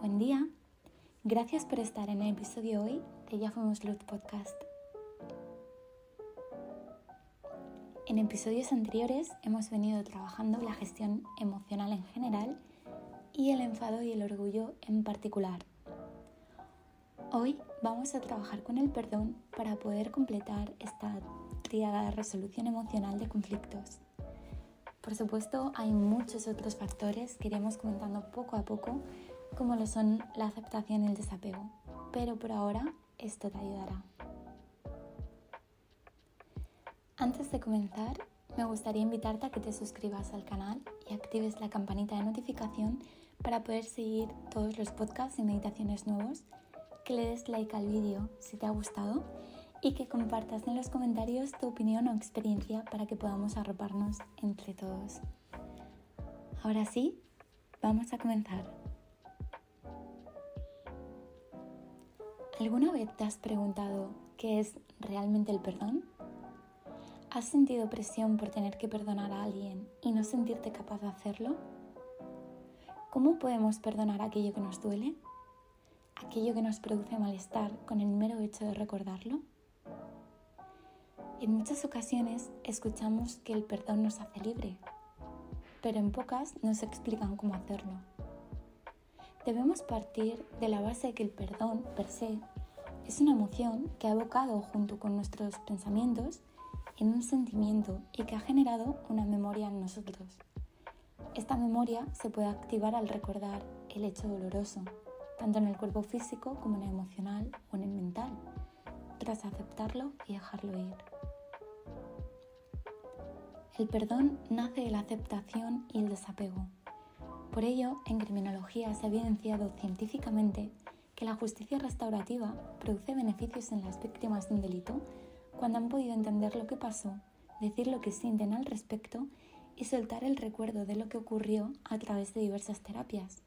Buen día. Gracias por estar en el episodio hoy de Ya Fuimos Luz Podcast. En episodios anteriores hemos venido trabajando la gestión emocional en general y el enfado y el orgullo en particular. Hoy vamos a trabajar con el perdón para poder completar esta tríada resolución emocional de conflictos. Por supuesto, hay muchos otros factores que iremos comentando poco a poco como lo son la aceptación y el desapego, pero por ahora esto te ayudará. Antes de comenzar, me gustaría invitarte a que te suscribas al canal y actives la campanita de notificación para poder seguir todos los podcasts y meditaciones nuevos, que le des like al vídeo si te ha gustado y que compartas en los comentarios tu opinión o experiencia para que podamos arroparnos entre todos. Ahora sí, vamos a comenzar. ¿Alguna vez te has preguntado qué es realmente el perdón? ¿Has sentido presión por tener que perdonar a alguien y no sentirte capaz de hacerlo? ¿Cómo podemos perdonar aquello que nos duele? ¿Aquello que nos produce malestar con el mero hecho de recordarlo? En muchas ocasiones escuchamos que el perdón nos hace libre, pero en pocas nos explican cómo hacerlo. Debemos partir de la base que el perdón per se es una emoción que ha evocado junto con nuestros pensamientos en un sentimiento y que ha generado una memoria en nosotros. Esta memoria se puede activar al recordar el hecho doloroso, tanto en el cuerpo físico como en el emocional o en el mental, tras aceptarlo y dejarlo ir. El perdón nace de la aceptación y el desapego por ello, en criminología se ha evidenciado científicamente que la justicia restaurativa produce beneficios en las víctimas de un delito cuando han podido entender lo que pasó, decir lo que sienten al respecto y soltar el recuerdo de lo que ocurrió a través de diversas terapias.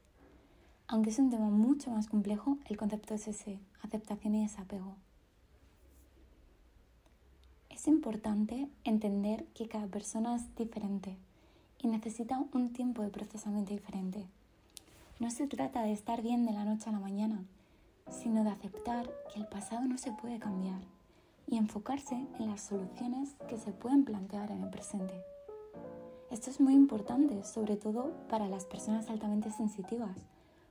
Aunque es un tema mucho más complejo, el concepto es ese, aceptación y desapego. Es importante entender que cada persona es diferente y necesita un tiempo de procesamiento diferente. No se trata de estar bien de la noche a la mañana, sino de aceptar que el pasado no se puede cambiar y enfocarse en las soluciones que se pueden plantear en el presente. Esto es muy importante, sobre todo para las personas altamente sensitivas,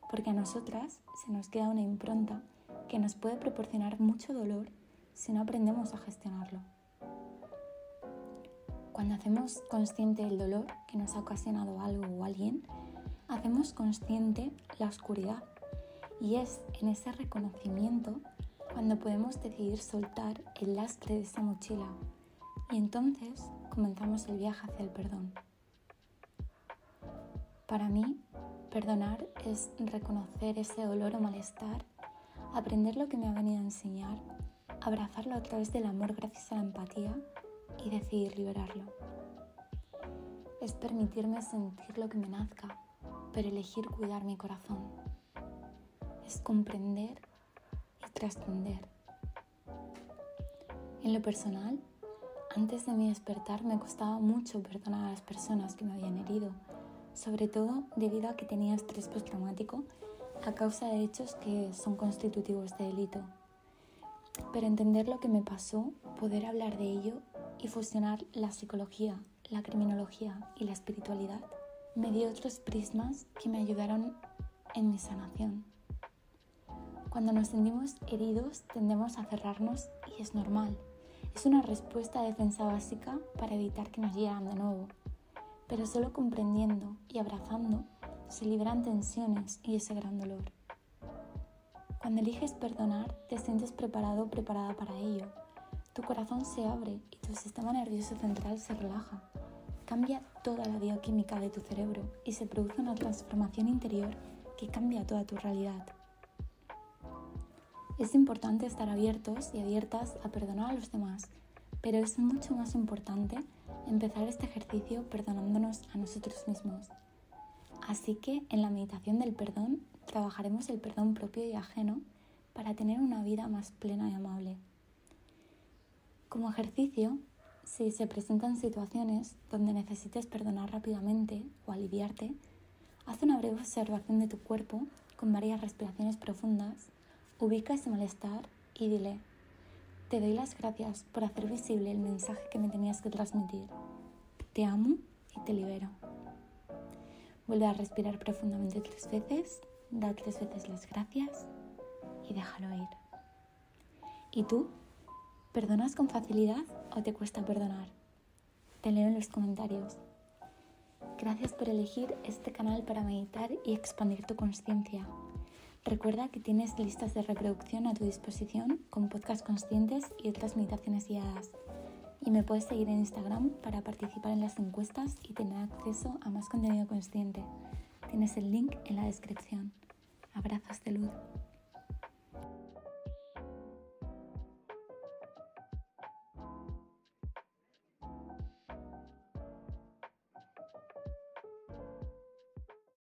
porque a nosotras se nos queda una impronta que nos puede proporcionar mucho dolor si no aprendemos a gestionarlo. Cuando hacemos consciente el dolor que nos ha ocasionado algo o alguien, hacemos consciente la oscuridad y es en ese reconocimiento cuando podemos decidir soltar el lastre de esa mochila y entonces comenzamos el viaje hacia el perdón. Para mí, perdonar es reconocer ese dolor o malestar, aprender lo que me ha venido a enseñar, abrazarlo a través del amor gracias a la empatía y decidir liberarlo. Es permitirme sentir lo que me nazca, pero elegir cuidar mi corazón. Es comprender y trascender. En lo personal, antes de mi despertar me costaba mucho perdonar a las personas que me habían herido, sobre todo debido a que tenía estrés postraumático a causa de hechos que son constitutivos de delito. Pero entender lo que me pasó, poder hablar de ello y fusionar la psicología, la criminología y la espiritualidad me dio otros prismas que me ayudaron en mi sanación. Cuando nos sentimos heridos tendemos a cerrarnos y es normal. Es una respuesta a defensa básica para evitar que nos hieran de nuevo. Pero solo comprendiendo y abrazando se liberan tensiones y ese gran dolor. Cuando eliges perdonar, te sientes preparado o preparada para ello tu corazón se abre y tu sistema nervioso central se relaja. Cambia toda la bioquímica de tu cerebro y se produce una transformación interior que cambia toda tu realidad. Es importante estar abiertos y abiertas a perdonar a los demás, pero es mucho más importante empezar este ejercicio perdonándonos a nosotros mismos. Así que en la meditación del perdón trabajaremos el perdón propio y ajeno para tener una vida más plena y amable. Como ejercicio, si se presentan situaciones donde necesites perdonar rápidamente o aliviarte, haz una breve observación de tu cuerpo con varias respiraciones profundas, ubica ese malestar y dile, te doy las gracias por hacer visible el mensaje que me tenías que transmitir. Te amo y te libero. Vuelve a respirar profundamente tres veces, da tres veces las gracias y déjalo ir. ¿Y tú? ¿Perdonas con facilidad o te cuesta perdonar? Te leo en los comentarios. Gracias por elegir este canal para meditar y expandir tu conciencia. Recuerda que tienes listas de reproducción a tu disposición con podcasts conscientes y otras meditaciones guiadas. Y me puedes seguir en Instagram para participar en las encuestas y tener acceso a más contenido consciente. Tienes el link en la descripción. Abrazos de luz.